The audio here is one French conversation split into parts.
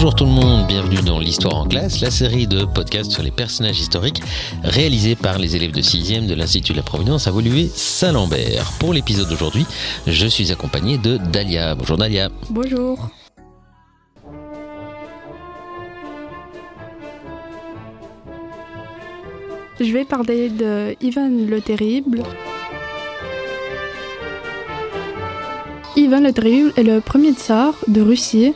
Bonjour tout le monde, bienvenue dans l'Histoire en classe, la série de podcasts sur les personnages historiques réalisés par les élèves de 6e de l'Institut de la Providence à Woluwe-Saint-Lambert. Pour l'épisode d'aujourd'hui, je suis accompagné de Dalia. Bonjour Dalia. Bonjour. Je vais parler de Ivan le Terrible. Ivan le Terrible est le premier tsar de Russie.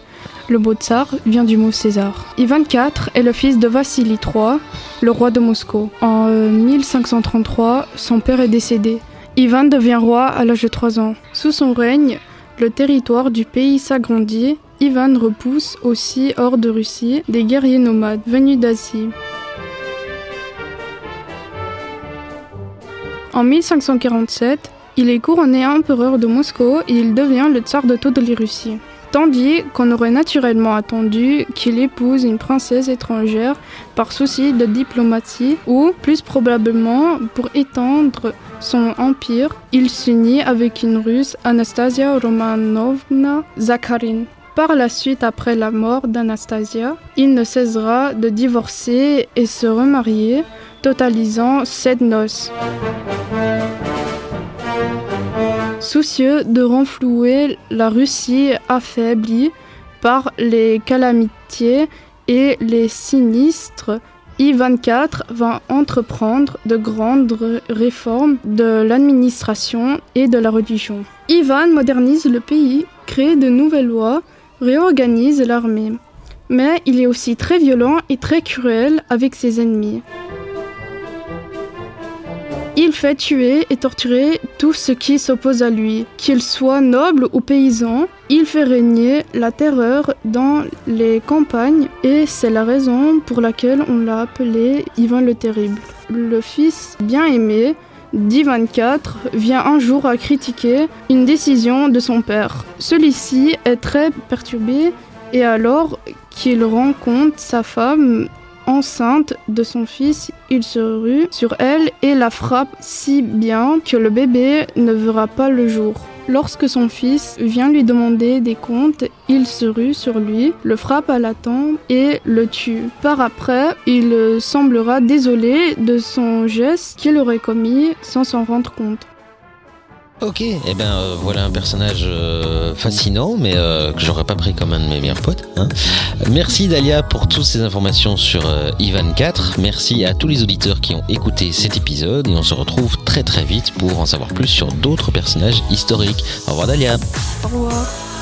Le mot tsar vient du mot César. Ivan IV est le fils de Vassili III, le roi de Moscou. En 1533, son père est décédé. Ivan devient roi à l'âge de 3 ans. Sous son règne, le territoire du pays s'agrandit. Ivan repousse aussi hors de Russie des guerriers nomades venus d'Asie. En 1547, il est couronné empereur de Moscou et il devient le tsar de toute les Russie. Tandis qu'on aurait naturellement attendu qu'il épouse une princesse étrangère par souci de diplomatie ou, plus probablement, pour étendre son empire, il s'unit avec une russe, Anastasia Romanovna Zakharine. Par la suite, après la mort d'Anastasia, il ne cessera de divorcer et se remarier, totalisant sept noces. Soucieux de renflouer la Russie affaiblie par les calamités et les sinistres, Ivan IV va entreprendre de grandes réformes de l'administration et de la religion. Ivan modernise le pays, crée de nouvelles lois, réorganise l'armée. Mais il est aussi très violent et très cruel avec ses ennemis. Il fait tuer et torturer tout ce qui s'oppose à lui, qu'il soit noble ou paysan. Il fait régner la terreur dans les campagnes et c'est la raison pour laquelle on l'a appelé Ivan le Terrible. Le fils bien aimé d'Ivan IV vient un jour à critiquer une décision de son père. Celui-ci est très perturbé et alors qu'il rencontre sa femme enceinte de son fils, il se rue sur elle et la frappe si bien que le bébé ne verra pas le jour. Lorsque son fils vient lui demander des comptes, il se rue sur lui, le frappe à la tempe et le tue. Par après, il semblera désolé de son geste qu'il aurait commis sans s'en rendre compte. Ok, et eh ben euh, voilà un personnage euh, fascinant, mais euh, que j'aurais pas pris comme un de mes meilleurs potes. Hein. Merci Dalia pour toutes ces informations sur Ivan 4. Merci à tous les auditeurs qui ont écouté cet épisode et on se retrouve très très vite pour en savoir plus sur d'autres personnages historiques. Au revoir Dalia. Au revoir.